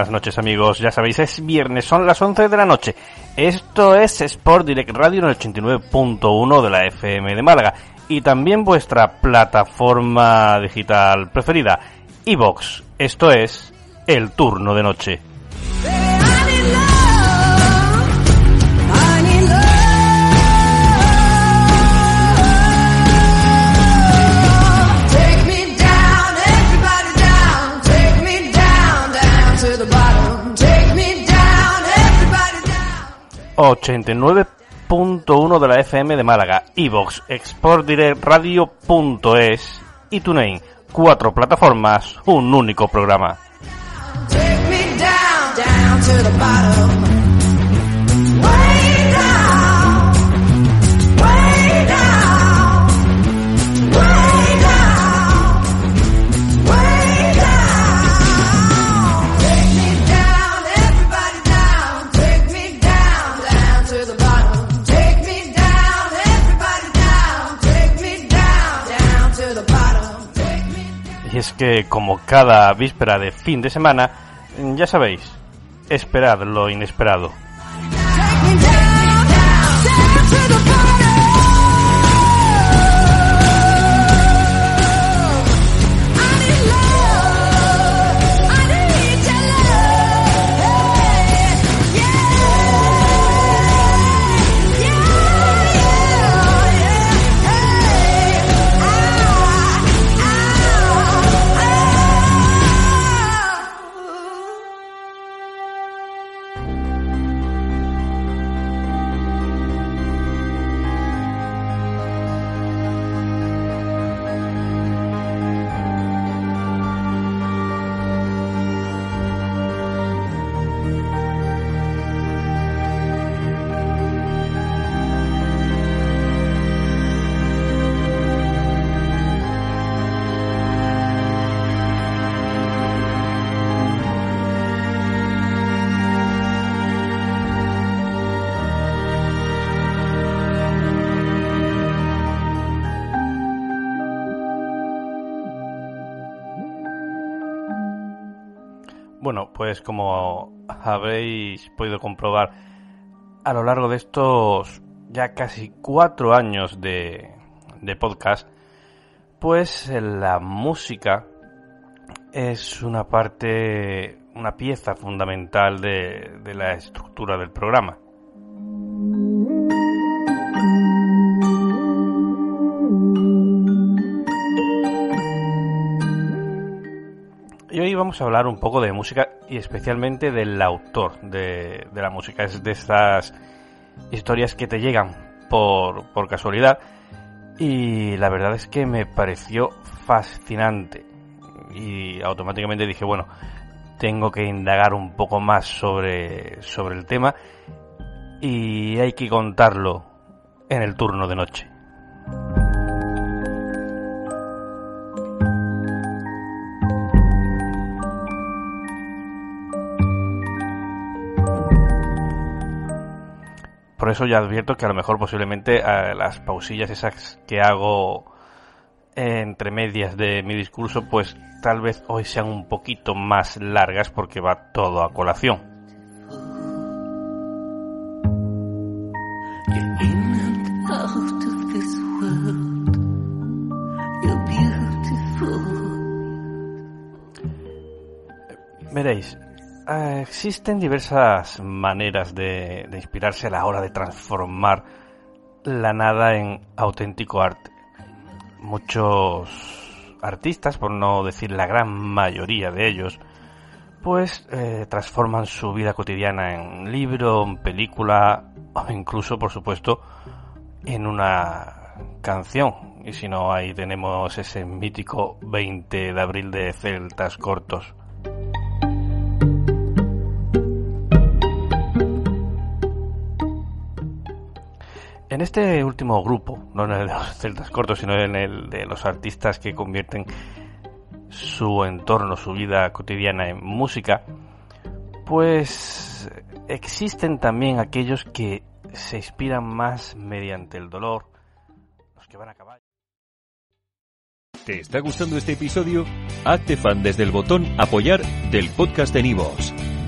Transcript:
Buenas noches amigos, ya sabéis, es viernes, son las 11 de la noche. Esto es Sport Direct Radio en el 89.1 de la FM de Málaga y también vuestra plataforma digital preferida, iVox. Esto es El Turno de Noche. 89.1 de la FM de Málaga, Evox, Radio.es y TuneIn. Cuatro plataformas, un único programa. Es que como cada víspera de fin de semana, ya sabéis, esperad lo inesperado. Bueno, pues como habéis podido comprobar a lo largo de estos ya casi cuatro años de, podcast, pues la música es una parte, una pieza fundamental de la estructura del programa. Y hoy vamos a hablar un poco de música y especialmente del autor de, la música. Es de estas historias que te llegan por, por casualidad y la verdad es que me pareció fascinante y automáticamente dije, bueno, tengo que indagar un poco más sobre, sobre el tema y hay que contarlo en el turno de noche. Por eso ya advierto que a lo mejor posiblemente eh, las pausillas esas que hago entre medias de mi discurso, pues tal vez hoy sean un poquito más largas porque va todo a colación. Veréis, eh, existen diversas maneras de, inspirarse a la hora de transformar la nada en auténtico arte. Muchos artistas, por no decir la gran mayoría de ellos, pues eh, transforman su vida cotidiana en libro, en película o incluso, por supuesto, en una canción. Y si no, ahí tenemos ese mítico 20 de abril de Celtas Cortos. En este último grupo, no en el de los celtas cortos, sino en el de los artistas que convierten su entorno, su vida cotidiana en música, pues existen también aquellos que se inspiran más mediante el dolor, los que van a caballo. ¿Te está gustando este episodio? Hazte fan desde el botón apoyar del podcast de Nivos.